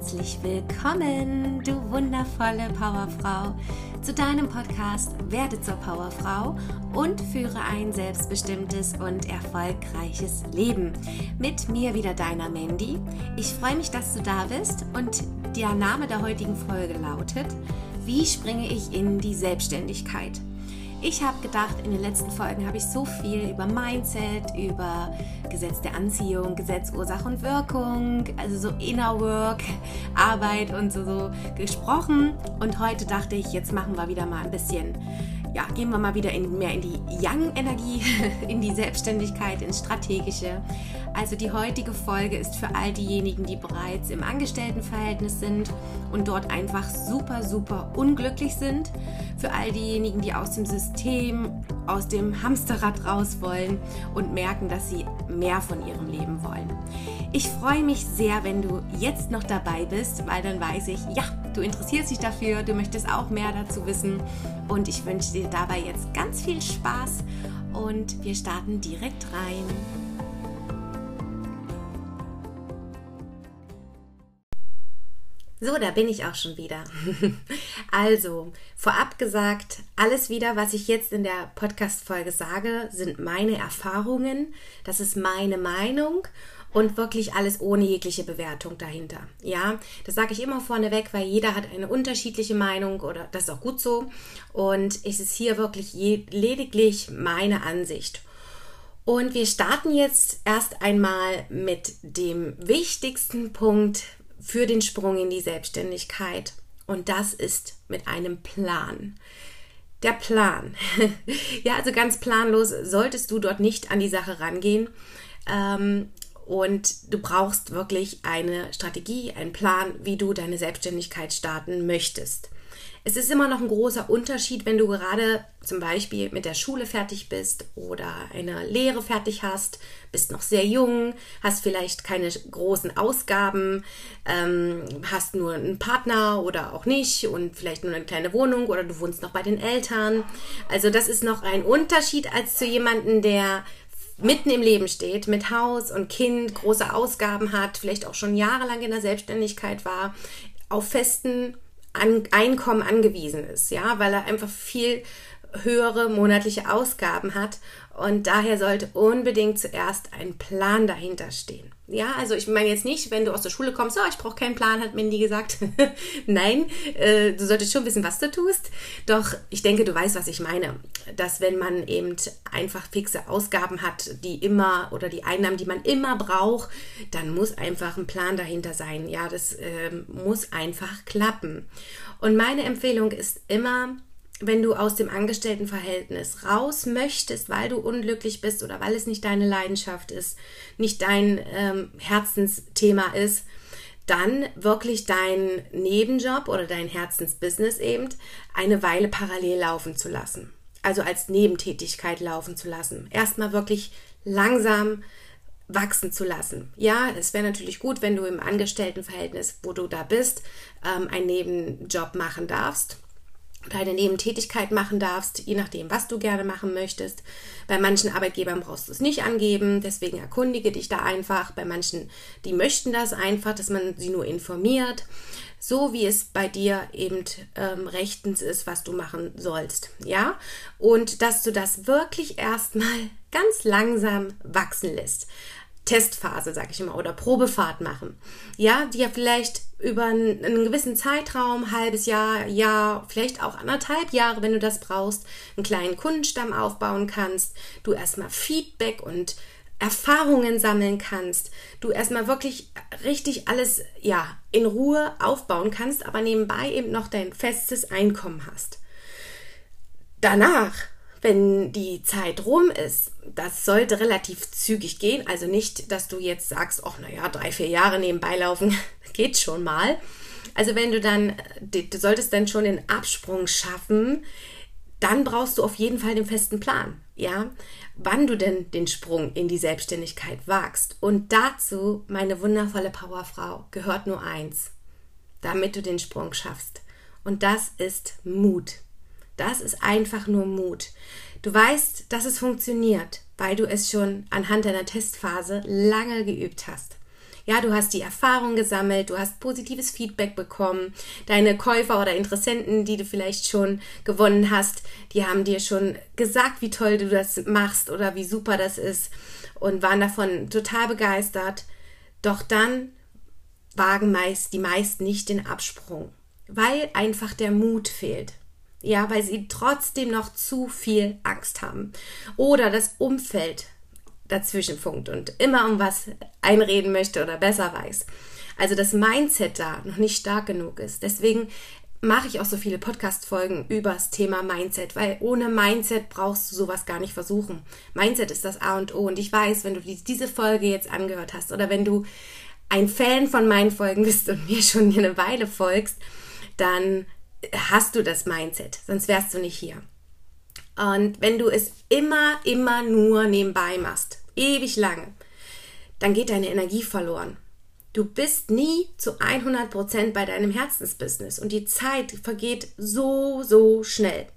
herzlich willkommen, du wundervolle Powerfrau, zu deinem Podcast Werde zur Powerfrau und führe ein selbstbestimmtes und erfolgreiches Leben. Mit mir wieder deiner Mandy. Ich freue mich, dass du da bist und der Name der heutigen Folge lautet, wie springe ich in die Selbstständigkeit? Ich habe gedacht, in den letzten Folgen habe ich so viel über Mindset, über Gesetz der Anziehung, Gesetz Ursache und Wirkung, also so Inner Work, Arbeit und so, so gesprochen. Und heute dachte ich, jetzt machen wir wieder mal ein bisschen ja, gehen wir mal wieder in, mehr in die Young-Energie, in die Selbstständigkeit, ins Strategische. Also die heutige Folge ist für all diejenigen, die bereits im Angestelltenverhältnis sind und dort einfach super, super unglücklich sind. Für all diejenigen, die aus dem System, aus dem Hamsterrad raus wollen und merken, dass sie mehr von ihrem Leben wollen. Ich freue mich sehr, wenn du jetzt noch dabei bist, weil dann weiß ich, ja, du interessierst dich dafür, du möchtest auch mehr dazu wissen und ich wünsche dir dabei jetzt ganz viel Spaß und wir starten direkt rein. So, da bin ich auch schon wieder. Also, vorab gesagt, alles wieder, was ich jetzt in der Podcast-Folge sage, sind meine Erfahrungen. Das ist meine Meinung und wirklich alles ohne jegliche Bewertung dahinter. Ja, das sage ich immer vorneweg, weil jeder hat eine unterschiedliche Meinung oder das ist auch gut so. Und es ist hier wirklich lediglich meine Ansicht. Und wir starten jetzt erst einmal mit dem wichtigsten Punkt für den Sprung in die Selbstständigkeit. Und das ist mit einem Plan. Der Plan. ja, also ganz planlos solltest du dort nicht an die Sache rangehen. Ähm, und du brauchst wirklich eine Strategie, einen Plan, wie du deine Selbstständigkeit starten möchtest. Es ist immer noch ein großer Unterschied, wenn du gerade zum Beispiel mit der Schule fertig bist oder eine Lehre fertig hast, bist noch sehr jung, hast vielleicht keine großen Ausgaben, ähm, hast nur einen Partner oder auch nicht und vielleicht nur eine kleine Wohnung oder du wohnst noch bei den Eltern. Also das ist noch ein Unterschied als zu jemandem, der mitten im Leben steht, mit Haus und Kind, große Ausgaben hat, vielleicht auch schon jahrelang in der Selbstständigkeit war, auf festen An Einkommen angewiesen ist, ja, weil er einfach viel höhere monatliche Ausgaben hat und daher sollte unbedingt zuerst ein Plan dahinter stehen. Ja, also ich meine jetzt nicht, wenn du aus der Schule kommst, oh, ich brauche keinen Plan, hat Mindy gesagt. Nein, äh, du solltest schon wissen, was du tust. Doch ich denke, du weißt, was ich meine. Dass wenn man eben einfach fixe Ausgaben hat, die immer oder die Einnahmen, die man immer braucht, dann muss einfach ein Plan dahinter sein. Ja, das äh, muss einfach klappen. Und meine Empfehlung ist immer, wenn du aus dem Angestelltenverhältnis raus möchtest, weil du unglücklich bist oder weil es nicht deine Leidenschaft ist, nicht dein ähm, Herzensthema ist, dann wirklich deinen Nebenjob oder dein Herzensbusiness eben eine Weile parallel laufen zu lassen. Also als Nebentätigkeit laufen zu lassen. Erstmal wirklich langsam wachsen zu lassen. Ja, es wäre natürlich gut, wenn du im Angestelltenverhältnis, wo du da bist, ähm, einen Nebenjob machen darfst deine Nebentätigkeit machen darfst, je nachdem, was du gerne machen möchtest. Bei manchen Arbeitgebern brauchst du es nicht angeben, deswegen erkundige dich da einfach. Bei manchen, die möchten das einfach, dass man sie nur informiert, so wie es bei dir eben ähm, rechtens ist, was du machen sollst. Ja, und dass du das wirklich erstmal ganz langsam wachsen lässt. Testphase, sag ich immer, oder Probefahrt machen. Ja, die ja vielleicht über einen, einen, gewissen Zeitraum, halbes Jahr, Jahr, vielleicht auch anderthalb Jahre, wenn du das brauchst, einen kleinen Kundenstamm aufbauen kannst, du erstmal Feedback und Erfahrungen sammeln kannst, du erstmal wirklich richtig alles, ja, in Ruhe aufbauen kannst, aber nebenbei eben noch dein festes Einkommen hast. Danach wenn die Zeit rum ist, das sollte relativ zügig gehen. Also nicht, dass du jetzt sagst, ach naja, drei, vier Jahre nebenbei laufen, geht schon mal. Also wenn du dann, du solltest dann schon den Absprung schaffen, dann brauchst du auf jeden Fall den festen Plan, ja, wann du denn den Sprung in die Selbstständigkeit wagst. Und dazu, meine wundervolle Powerfrau, gehört nur eins, damit du den Sprung schaffst. Und das ist Mut. Das ist einfach nur Mut. Du weißt, dass es funktioniert, weil du es schon anhand deiner Testphase lange geübt hast. Ja, du hast die Erfahrung gesammelt, du hast positives Feedback bekommen. Deine Käufer oder Interessenten, die du vielleicht schon gewonnen hast, die haben dir schon gesagt, wie toll du das machst oder wie super das ist und waren davon total begeistert. Doch dann wagen meist die meisten nicht den Absprung, weil einfach der Mut fehlt. Ja, weil sie trotzdem noch zu viel Angst haben. Oder das Umfeld dazwischen funkt und immer um was einreden möchte oder besser weiß. Also das Mindset da noch nicht stark genug ist. Deswegen mache ich auch so viele Podcast-Folgen über das Thema Mindset, weil ohne Mindset brauchst du sowas gar nicht versuchen. Mindset ist das A und O. Und ich weiß, wenn du diese Folge jetzt angehört hast oder wenn du ein Fan von meinen Folgen bist und mir schon eine Weile folgst, dann hast du das Mindset, sonst wärst du nicht hier. Und wenn du es immer, immer nur nebenbei machst, ewig lange, dann geht deine Energie verloren. Du bist nie zu 100% bei deinem Herzensbusiness und die Zeit vergeht so, so schnell.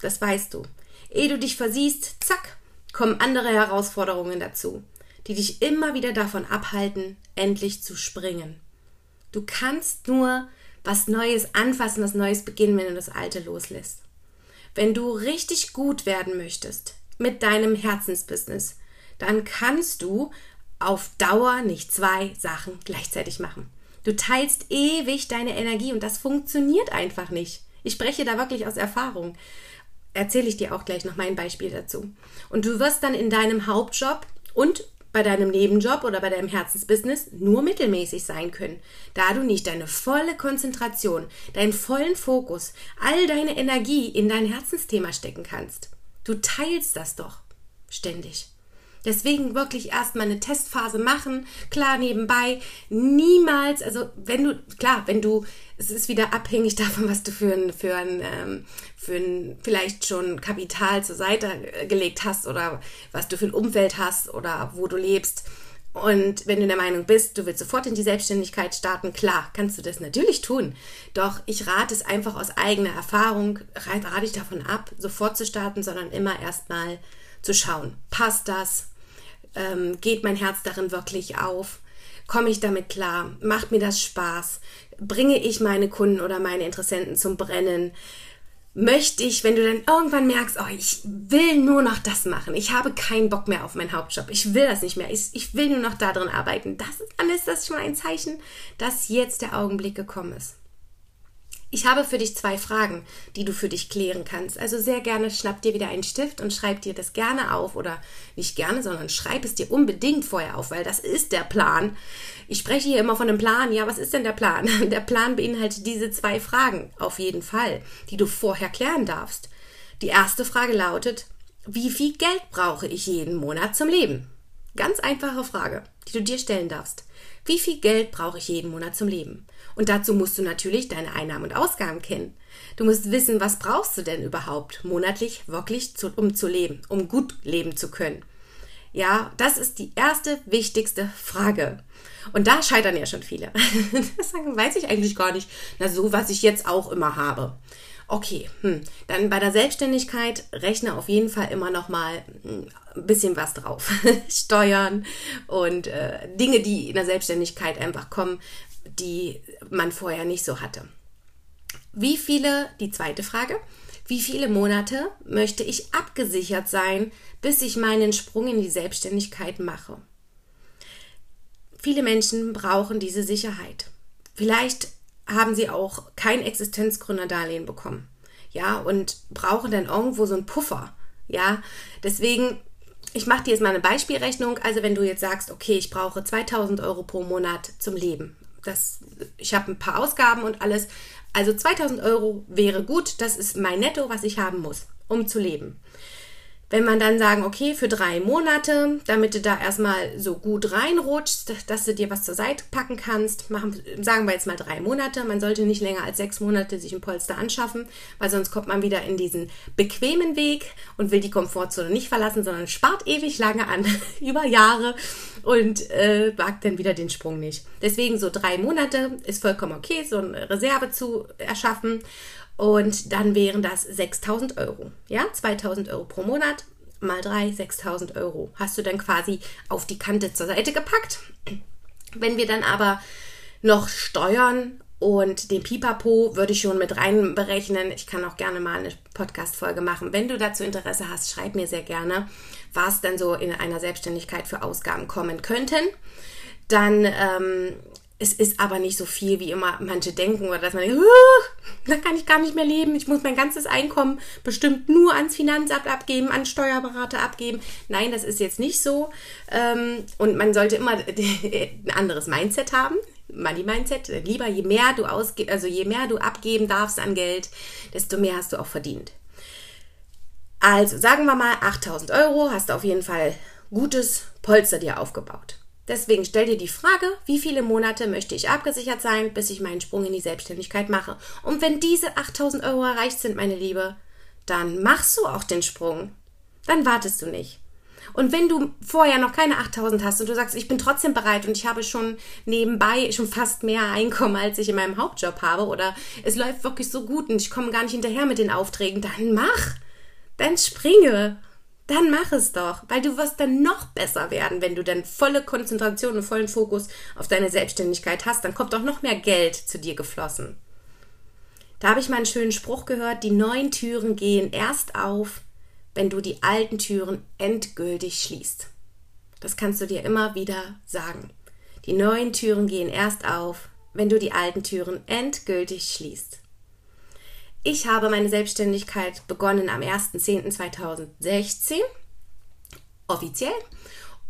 Das weißt du. Ehe du dich versiehst, zack, kommen andere Herausforderungen dazu, die dich immer wieder davon abhalten, endlich zu springen. Du kannst nur was Neues anfassen, was Neues beginnen, wenn du das Alte loslässt. Wenn du richtig gut werden möchtest mit deinem Herzensbusiness, dann kannst du auf Dauer nicht zwei Sachen gleichzeitig machen. Du teilst ewig deine Energie und das funktioniert einfach nicht. Ich spreche da wirklich aus Erfahrung. Erzähle ich dir auch gleich noch mein Beispiel dazu. Und du wirst dann in deinem Hauptjob und bei deinem Nebenjob oder bei deinem Herzensbusiness nur mittelmäßig sein können, da du nicht deine volle Konzentration, deinen vollen Fokus, all deine Energie in dein Herzensthema stecken kannst. Du teilst das doch ständig. Deswegen wirklich erstmal eine Testphase machen, klar nebenbei, niemals, also wenn du, klar, wenn du, es ist wieder abhängig davon, was du für ein, für ein, ähm, für ein vielleicht schon Kapital zur Seite gelegt hast oder was du für ein Umfeld hast oder wo du lebst. Und wenn du der Meinung bist, du willst sofort in die Selbstständigkeit starten, klar, kannst du das natürlich tun. Doch ich rate es einfach aus eigener Erfahrung, rate ich davon ab, sofort zu starten, sondern immer erstmal zu schauen, passt das? Ähm, geht mein Herz darin wirklich auf? Komme ich damit klar? Macht mir das Spaß? Bringe ich meine Kunden oder meine Interessenten zum Brennen? Möchte ich, wenn du dann irgendwann merkst, oh, ich will nur noch das machen, ich habe keinen Bock mehr auf meinen Hauptjob, ich will das nicht mehr, ich, ich will nur noch darin arbeiten, das ist, dann ist das schon ein Zeichen, dass jetzt der Augenblick gekommen ist. Ich habe für dich zwei Fragen, die du für dich klären kannst. Also sehr gerne schnapp dir wieder einen Stift und schreib dir das gerne auf oder nicht gerne, sondern schreib es dir unbedingt vorher auf, weil das ist der Plan. Ich spreche hier immer von einem Plan. Ja, was ist denn der Plan? Der Plan beinhaltet diese zwei Fragen auf jeden Fall, die du vorher klären darfst. Die erste Frage lautet, wie viel Geld brauche ich jeden Monat zum Leben? Ganz einfache Frage, die du dir stellen darfst. Wie viel Geld brauche ich jeden Monat zum Leben? Und dazu musst du natürlich deine Einnahmen und Ausgaben kennen. Du musst wissen, was brauchst du denn überhaupt monatlich wirklich, zu, um zu leben, um gut leben zu können. Ja, das ist die erste wichtigste Frage. Und da scheitern ja schon viele. das weiß ich eigentlich gar nicht. Na, so, was ich jetzt auch immer habe. Okay, hm. dann bei der Selbstständigkeit rechne auf jeden Fall immer noch mal hm, ein bisschen was drauf. Steuern und äh, Dinge, die in der Selbstständigkeit einfach kommen, die man vorher nicht so hatte. Wie viele, die zweite Frage, wie viele Monate möchte ich abgesichert sein, bis ich meinen Sprung in die Selbstständigkeit mache? Viele Menschen brauchen diese Sicherheit. Vielleicht haben sie auch kein Existenzgründerdarlehen bekommen. Ja, und brauchen dann irgendwo so einen Puffer. Ja, deswegen, ich mache dir jetzt mal eine Beispielrechnung. Also, wenn du jetzt sagst, okay, ich brauche 2000 Euro pro Monat zum Leben, das, ich habe ein paar Ausgaben und alles. Also 2000 Euro wäre gut. Das ist mein Netto, was ich haben muss, um zu leben. Wenn man dann sagen, okay, für drei Monate, damit du da erstmal so gut reinrutschst, dass du dir was zur Seite packen kannst, machen, sagen wir jetzt mal drei Monate. Man sollte nicht länger als sechs Monate sich ein Polster anschaffen, weil sonst kommt man wieder in diesen bequemen Weg und will die Komfortzone nicht verlassen, sondern spart ewig lange an, über Jahre und äh, wagt dann wieder den Sprung nicht. Deswegen so drei Monate ist vollkommen okay, so eine Reserve zu erschaffen und dann wären das 6000 Euro. Ja, 2000 Euro pro Monat mal drei, 6000 Euro. Hast du dann quasi auf die Kante zur Seite gepackt. Wenn wir dann aber noch Steuern und den Pipapo würde ich schon mit reinberechnen. Ich kann auch gerne mal eine Podcast-Folge machen. Wenn du dazu Interesse hast, schreib mir sehr gerne, was denn so in einer Selbstständigkeit für Ausgaben kommen könnten. Dann ähm, es ist aber nicht so viel, wie immer manche denken, oder dass man denkt, da kann ich gar nicht mehr leben. Ich muss mein ganzes Einkommen bestimmt nur ans Finanzamt abgeben, an Steuerberater abgeben. Nein, das ist jetzt nicht so. Ähm, und man sollte immer ein anderes Mindset haben. Money Mindset. Lieber je mehr du ausge also je mehr du abgeben darfst an Geld, desto mehr hast du auch verdient. Also sagen wir mal 8000 Euro hast du auf jeden Fall gutes Polster dir aufgebaut. Deswegen stell dir die Frage, wie viele Monate möchte ich abgesichert sein, bis ich meinen Sprung in die Selbstständigkeit mache. Und wenn diese 8000 Euro erreicht sind, meine Liebe, dann machst du auch den Sprung. Dann wartest du nicht. Und wenn du vorher noch keine 8000 hast und du sagst, ich bin trotzdem bereit und ich habe schon nebenbei schon fast mehr Einkommen, als ich in meinem Hauptjob habe oder es läuft wirklich so gut und ich komme gar nicht hinterher mit den Aufträgen, dann mach. Dann springe dann mach es doch, weil du wirst dann noch besser werden, wenn du dann volle Konzentration und vollen Fokus auf deine Selbstständigkeit hast. Dann kommt auch noch mehr Geld zu dir geflossen. Da habe ich mal einen schönen Spruch gehört, die neuen Türen gehen erst auf, wenn du die alten Türen endgültig schließt. Das kannst du dir immer wieder sagen. Die neuen Türen gehen erst auf, wenn du die alten Türen endgültig schließt. Ich habe meine Selbstständigkeit begonnen am 1.10.2016, offiziell.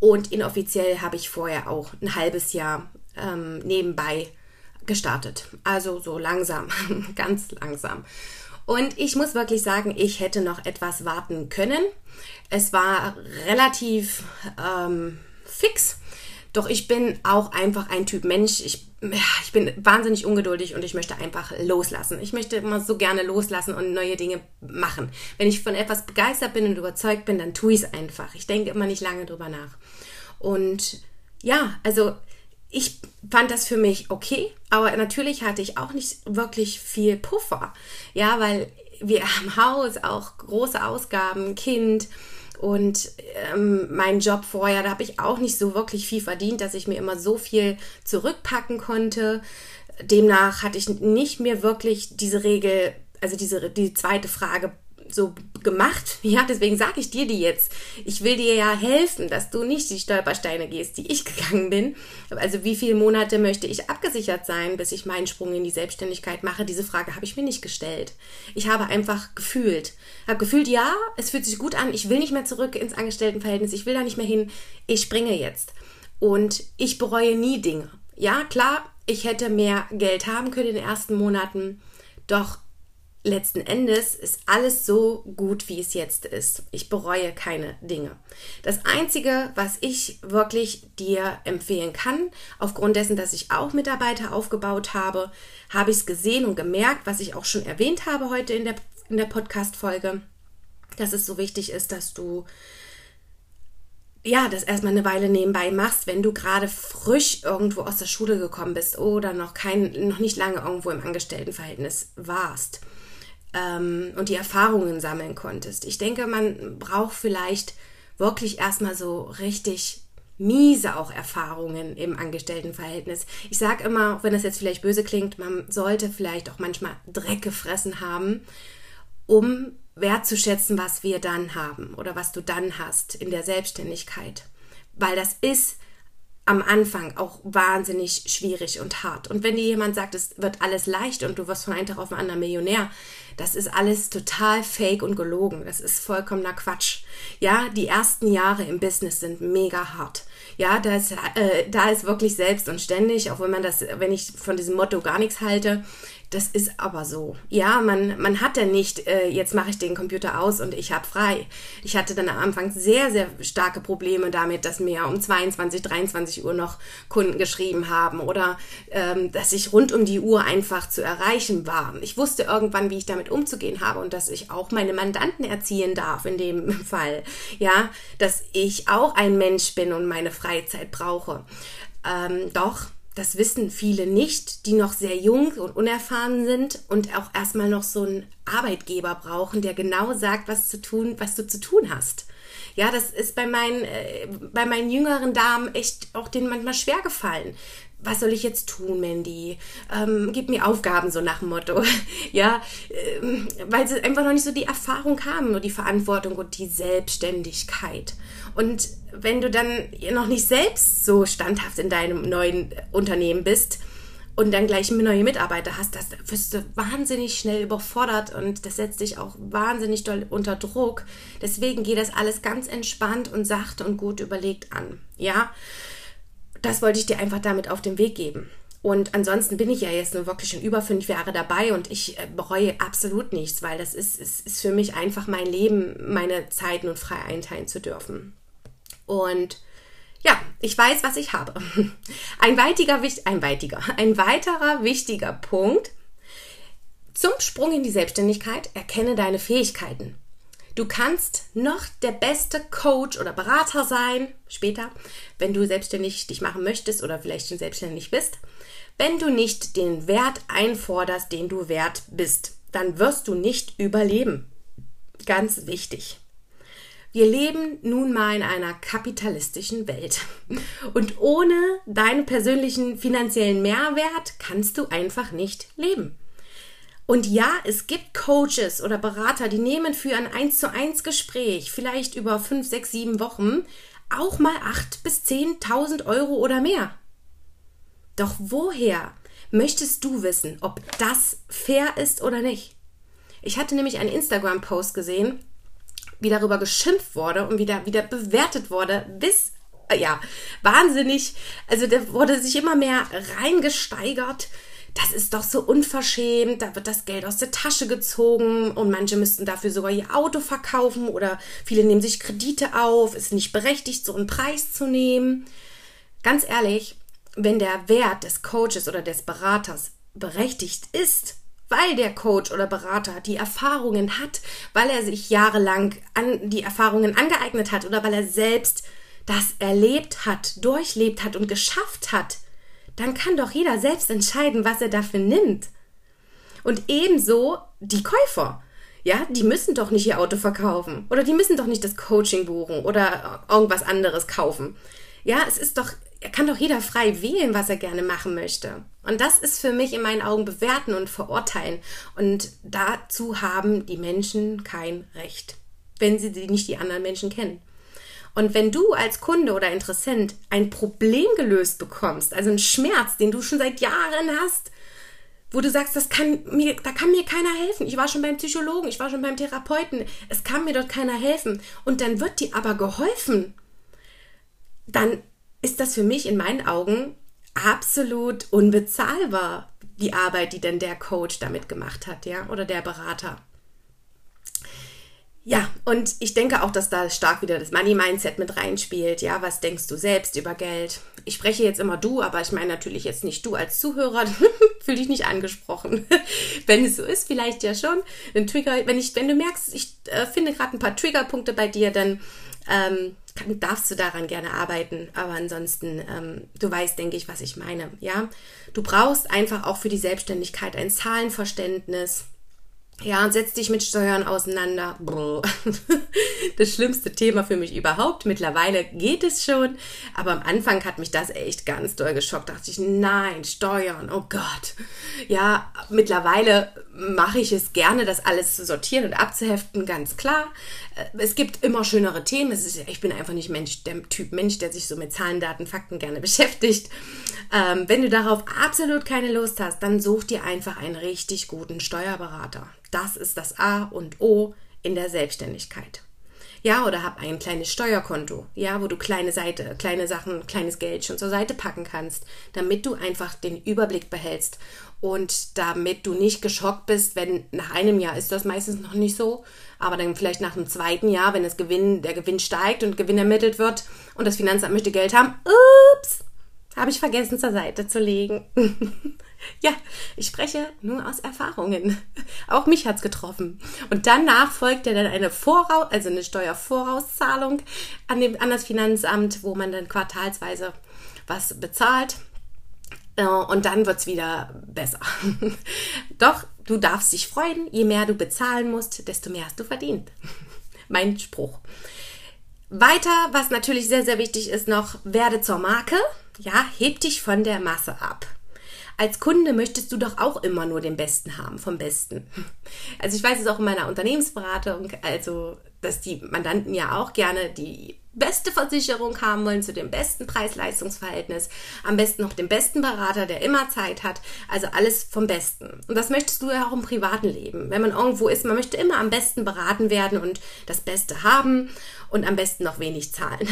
Und inoffiziell habe ich vorher auch ein halbes Jahr ähm, nebenbei gestartet. Also so langsam, ganz langsam. Und ich muss wirklich sagen, ich hätte noch etwas warten können. Es war relativ ähm, fix. Doch ich bin auch einfach ein Typ Mensch. Ich ich bin wahnsinnig ungeduldig und ich möchte einfach loslassen. Ich möchte immer so gerne loslassen und neue Dinge machen. Wenn ich von etwas begeistert bin und überzeugt bin, dann tue ich es einfach. Ich denke immer nicht lange drüber nach. Und ja, also ich fand das für mich okay, aber natürlich hatte ich auch nicht wirklich viel Puffer. Ja, weil wir am Haus auch große Ausgaben, Kind, und ähm, mein Job vorher, da habe ich auch nicht so wirklich viel verdient, dass ich mir immer so viel zurückpacken konnte. Demnach hatte ich nicht mehr wirklich diese Regel, also diese die zweite Frage so gemacht. Ja, deswegen sage ich dir die jetzt. Ich will dir ja helfen, dass du nicht die Stolpersteine gehst, die ich gegangen bin. Also wie viele Monate möchte ich abgesichert sein, bis ich meinen Sprung in die Selbstständigkeit mache? Diese Frage habe ich mir nicht gestellt. Ich habe einfach gefühlt. Habe gefühlt, ja, es fühlt sich gut an. Ich will nicht mehr zurück ins Angestelltenverhältnis. Ich will da nicht mehr hin. Ich springe jetzt. Und ich bereue nie Dinge. Ja, klar, ich hätte mehr Geld haben können in den ersten Monaten. Doch letzten Endes ist alles so gut, wie es jetzt ist. Ich bereue keine Dinge. Das Einzige, was ich wirklich dir empfehlen kann, aufgrund dessen, dass ich auch Mitarbeiter aufgebaut habe, habe ich es gesehen und gemerkt, was ich auch schon erwähnt habe heute in der, in der Podcast-Folge, dass es so wichtig ist, dass du ja, das erstmal eine Weile nebenbei machst, wenn du gerade frisch irgendwo aus der Schule gekommen bist oder noch kein, noch nicht lange irgendwo im Angestelltenverhältnis warst ähm, und die Erfahrungen sammeln konntest. Ich denke, man braucht vielleicht wirklich erstmal so richtig miese auch Erfahrungen im Angestelltenverhältnis. Ich sage immer, auch wenn das jetzt vielleicht böse klingt, man sollte vielleicht auch manchmal Dreck gefressen haben, um wertzuschätzen, was wir dann haben oder was du dann hast in der Selbstständigkeit. Weil das ist am Anfang auch wahnsinnig schwierig und hart. Und wenn dir jemand sagt, es wird alles leicht und du wirst von einem Tag auf den anderen Millionär, das ist alles total fake und gelogen. Das ist vollkommener Quatsch. Ja, die ersten Jahre im Business sind mega hart. Ja, da ist, äh, da ist wirklich selbst und ständig, auch wenn man das, wenn ich von diesem Motto gar nichts halte, das ist aber so. Ja, man, man hat ja nicht, äh, jetzt mache ich den Computer aus und ich habe frei. Ich hatte dann am Anfang sehr, sehr starke Probleme damit, dass mir um 22, 23 Uhr noch Kunden geschrieben haben oder ähm, dass ich rund um die Uhr einfach zu erreichen war. Ich wusste irgendwann, wie ich damit umzugehen habe und dass ich auch meine Mandanten erziehen darf in dem Fall. Ja, dass ich auch ein Mensch bin und meine Freizeit brauche. Ähm, doch das wissen viele nicht, die noch sehr jung und unerfahren sind und auch erstmal noch so einen Arbeitgeber brauchen, der genau sagt, was zu tun, was du zu tun hast. Ja, das ist bei meinen, äh, bei meinen jüngeren Damen echt auch denen manchmal schwer gefallen was soll ich jetzt tun, Mandy? Ähm, gib mir Aufgaben, so nach dem Motto. ja, ähm, weil sie einfach noch nicht so die Erfahrung haben, nur die Verantwortung und die Selbstständigkeit. Und wenn du dann noch nicht selbst so standhaft in deinem neuen Unternehmen bist und dann gleich neue Mitarbeiter hast, das wirst du wahnsinnig schnell überfordert und das setzt dich auch wahnsinnig doll unter Druck. Deswegen geht das alles ganz entspannt und sachte und gut überlegt an. Ja, das wollte ich dir einfach damit auf den Weg geben. Und ansonsten bin ich ja jetzt nur wirklich schon über fünf Jahre dabei und ich äh, bereue absolut nichts, weil das ist, ist, ist für mich einfach mein Leben, meine Zeiten und frei einteilen zu dürfen. Und ja, ich weiß, was ich habe. Ein weitiger, ein weitiger, ein weiterer wichtiger Punkt zum Sprung in die Selbstständigkeit, erkenne deine Fähigkeiten. Du kannst noch der beste Coach oder Berater sein, später, wenn du selbstständig dich machen möchtest oder vielleicht schon selbstständig bist. Wenn du nicht den Wert einforderst, den du wert bist, dann wirst du nicht überleben. Ganz wichtig. Wir leben nun mal in einer kapitalistischen Welt. Und ohne deinen persönlichen finanziellen Mehrwert kannst du einfach nicht leben. Und ja, es gibt Coaches oder Berater, die nehmen für ein 1 zu 1 Gespräch, vielleicht über 5, 6, 7 Wochen, auch mal 8 bis 10.000 Euro oder mehr. Doch woher möchtest du wissen, ob das fair ist oder nicht? Ich hatte nämlich einen Instagram-Post gesehen, wie darüber geschimpft wurde und wieder, wieder bewertet wurde, bis, ja, wahnsinnig. Also da wurde sich immer mehr reingesteigert das ist doch so unverschämt, da wird das Geld aus der Tasche gezogen und manche müssten dafür sogar ihr Auto verkaufen oder viele nehmen sich Kredite auf, ist nicht berechtigt, so einen Preis zu nehmen. Ganz ehrlich, wenn der Wert des Coaches oder des Beraters berechtigt ist, weil der Coach oder Berater die Erfahrungen hat, weil er sich jahrelang an die Erfahrungen angeeignet hat oder weil er selbst das erlebt hat, durchlebt hat und geschafft hat, dann kann doch jeder selbst entscheiden, was er dafür nimmt. Und ebenso die Käufer. Ja, die müssen doch nicht ihr Auto verkaufen oder die müssen doch nicht das Coaching buchen oder irgendwas anderes kaufen. Ja, es ist doch, er kann doch jeder frei wählen, was er gerne machen möchte. Und das ist für mich in meinen Augen bewerten und verurteilen. Und dazu haben die Menschen kein Recht, wenn sie nicht die anderen Menschen kennen. Und wenn du als Kunde oder Interessent ein Problem gelöst bekommst, also einen Schmerz, den du schon seit Jahren hast, wo du sagst, das kann mir, da kann mir keiner helfen. Ich war schon beim Psychologen, ich war schon beim Therapeuten, es kann mir dort keiner helfen. Und dann wird dir aber geholfen. Dann ist das für mich in meinen Augen absolut unbezahlbar, die Arbeit, die denn der Coach damit gemacht hat, ja, oder der Berater. Ja, und ich denke auch, dass da stark wieder das Money-Mindset mit reinspielt. Ja, was denkst du selbst über Geld? Ich spreche jetzt immer du, aber ich meine natürlich jetzt nicht du als Zuhörer. Fühl dich nicht angesprochen. wenn es so ist, vielleicht ja schon. Ein Trigger, wenn ich, wenn du merkst, ich äh, finde gerade ein paar Triggerpunkte bei dir, dann ähm, kann, darfst du daran gerne arbeiten. Aber ansonsten, ähm, du weißt, denke ich, was ich meine. Ja, du brauchst einfach auch für die Selbstständigkeit ein Zahlenverständnis ja, und setz dich mit Steuern auseinander. Das schlimmste Thema für mich überhaupt. Mittlerweile geht es schon, aber am Anfang hat mich das echt ganz doll geschockt. Da dachte ich, nein, Steuern, oh Gott. Ja, mittlerweile mache ich es gerne, das alles zu sortieren und abzuheften, ganz klar. Äh, es gibt immer schönere Themen. Ist, ich bin einfach nicht Mensch, der Typ Mensch, der sich so mit Zahlen, Daten, Fakten gerne beschäftigt. Ähm, wenn du darauf absolut keine Lust hast, dann such dir einfach einen richtig guten Steuerberater. Das ist das A und O in der Selbstständigkeit. Ja, oder hab ein kleines Steuerkonto, ja, wo du kleine Seite, kleine Sachen, kleines Geld schon zur Seite packen kannst, damit du einfach den Überblick behältst und damit du nicht geschockt bist, wenn nach einem Jahr ist das meistens noch nicht so, aber dann vielleicht nach dem zweiten Jahr, wenn das Gewinn, der Gewinn steigt und Gewinn ermittelt wird und das Finanzamt möchte Geld haben, ups, habe ich vergessen zur Seite zu legen. Ja, ich spreche nur aus Erfahrungen. Auch mich hat's getroffen. Und danach folgt ja dann eine Voraus, also eine Steuervorauszahlung an, dem, an das Finanzamt, wo man dann quartalsweise was bezahlt. Äh, und dann wird es wieder besser. Doch, du darfst dich freuen. Je mehr du bezahlen musst, desto mehr hast du verdient. mein Spruch. Weiter, was natürlich sehr, sehr wichtig ist noch, werde zur Marke. Ja, heb dich von der Masse ab. Als Kunde möchtest du doch auch immer nur den Besten haben, vom Besten. Also ich weiß es auch in meiner Unternehmensberatung, also dass die Mandanten ja auch gerne die beste Versicherung haben wollen zu dem besten Preis-Leistungs-Verhältnis, am besten noch den besten Berater, der immer Zeit hat, also alles vom Besten. Und das möchtest du ja auch im privaten Leben. Wenn man irgendwo ist, man möchte immer am besten beraten werden und das Beste haben und am besten noch wenig zahlen.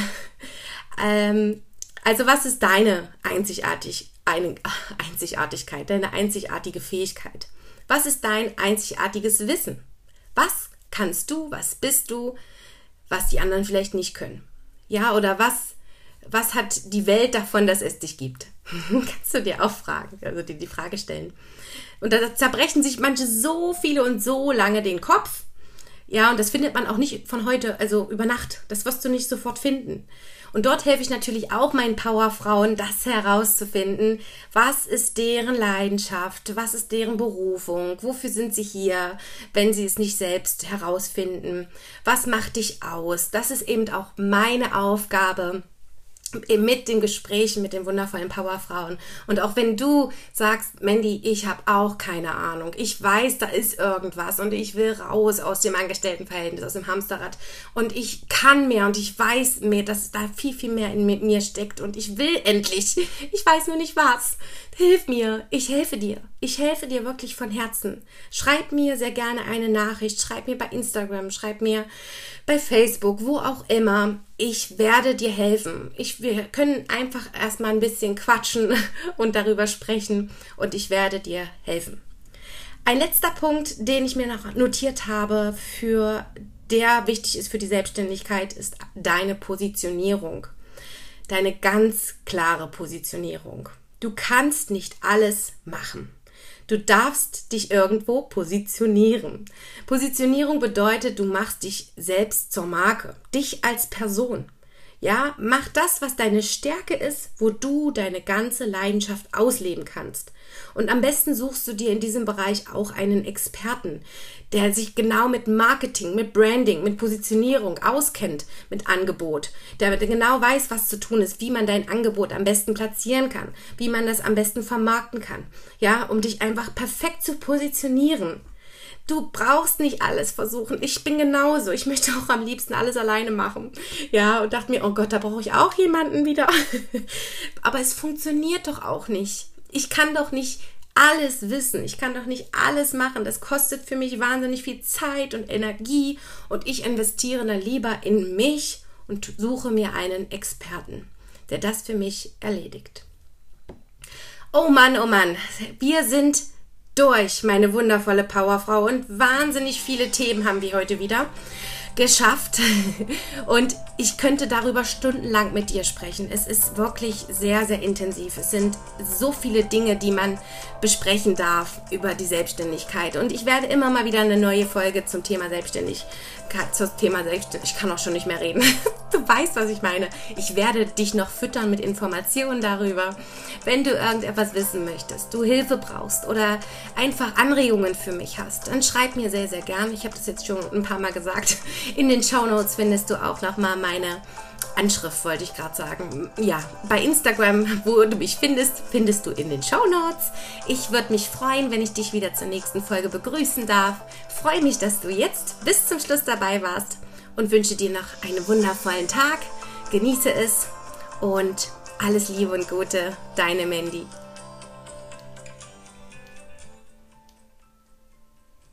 ähm, also was ist deine Einzigartig eine Einzigartigkeit, deine einzigartige Fähigkeit? Was ist dein einzigartiges Wissen? Was kannst du, was bist du, was die anderen vielleicht nicht können? Ja, oder was, was hat die Welt davon, dass es dich gibt? Kannst du dir auch fragen, also dir die Frage stellen. Und da zerbrechen sich manche so viele und so lange den Kopf. Ja, und das findet man auch nicht von heute, also über Nacht. Das wirst du nicht sofort finden. Und dort helfe ich natürlich auch meinen Powerfrauen, das herauszufinden. Was ist deren Leidenschaft? Was ist deren Berufung? Wofür sind sie hier, wenn sie es nicht selbst herausfinden? Was macht dich aus? Das ist eben auch meine Aufgabe mit den Gesprächen mit den wundervollen Powerfrauen. Und auch wenn du sagst, Mandy, ich habe auch keine Ahnung, ich weiß, da ist irgendwas und ich will raus aus dem Angestelltenverhältnis, aus dem Hamsterrad und ich kann mehr und ich weiß mehr, dass da viel, viel mehr in mir steckt und ich will endlich. Ich weiß nur nicht was. Hilf mir, ich helfe dir. Ich helfe dir wirklich von Herzen. Schreib mir sehr gerne eine Nachricht, schreib mir bei Instagram, schreib mir bei Facebook, wo auch immer. Ich werde dir helfen. Ich, wir können einfach erstmal ein bisschen quatschen und darüber sprechen und ich werde dir helfen. Ein letzter Punkt, den ich mir noch notiert habe, für der wichtig ist für die Selbstständigkeit, ist deine Positionierung. Deine ganz klare Positionierung. Du kannst nicht alles machen. Du darfst dich irgendwo positionieren. Positionierung bedeutet, du machst dich selbst zur Marke, dich als Person. Ja, mach das, was deine Stärke ist, wo du deine ganze Leidenschaft ausleben kannst. Und am besten suchst du dir in diesem Bereich auch einen Experten, der sich genau mit Marketing, mit Branding, mit Positionierung auskennt, mit Angebot, der genau weiß, was zu tun ist, wie man dein Angebot am besten platzieren kann, wie man das am besten vermarkten kann. Ja, um dich einfach perfekt zu positionieren. Du brauchst nicht alles versuchen. Ich bin genauso. Ich möchte auch am liebsten alles alleine machen. Ja, und dachte mir, oh Gott, da brauche ich auch jemanden wieder. Aber es funktioniert doch auch nicht. Ich kann doch nicht alles wissen. Ich kann doch nicht alles machen. Das kostet für mich wahnsinnig viel Zeit und Energie und ich investiere dann lieber in mich und suche mir einen Experten, der das für mich erledigt. Oh Mann, oh Mann, wir sind durch, meine wundervolle Powerfrau. Und wahnsinnig viele Themen haben wir heute wieder geschafft. Und ich könnte darüber stundenlang mit dir sprechen. Es ist wirklich sehr, sehr intensiv. Es sind so viele Dinge, die man besprechen darf über die Selbstständigkeit. Und ich werde immer mal wieder eine neue Folge zum Thema Selbstständigkeit zum Thema Selbstständigkeit. Ich kann auch schon nicht mehr reden. Du weißt, was ich meine. Ich werde dich noch füttern mit Informationen darüber. Wenn du irgendetwas wissen möchtest, du Hilfe brauchst oder einfach Anregungen für mich hast, dann schreib mir sehr, sehr gern. Ich habe das jetzt schon ein paar Mal gesagt. In den Show Notes findest du auch nochmal meine Anschrift wollte ich gerade sagen. Ja, bei Instagram, wo du mich findest, findest du in den Show Notes. Ich würde mich freuen, wenn ich dich wieder zur nächsten Folge begrüßen darf. Freue mich, dass du jetzt bis zum Schluss dabei warst und wünsche dir noch einen wundervollen Tag. Genieße es und alles Liebe und Gute, deine Mandy.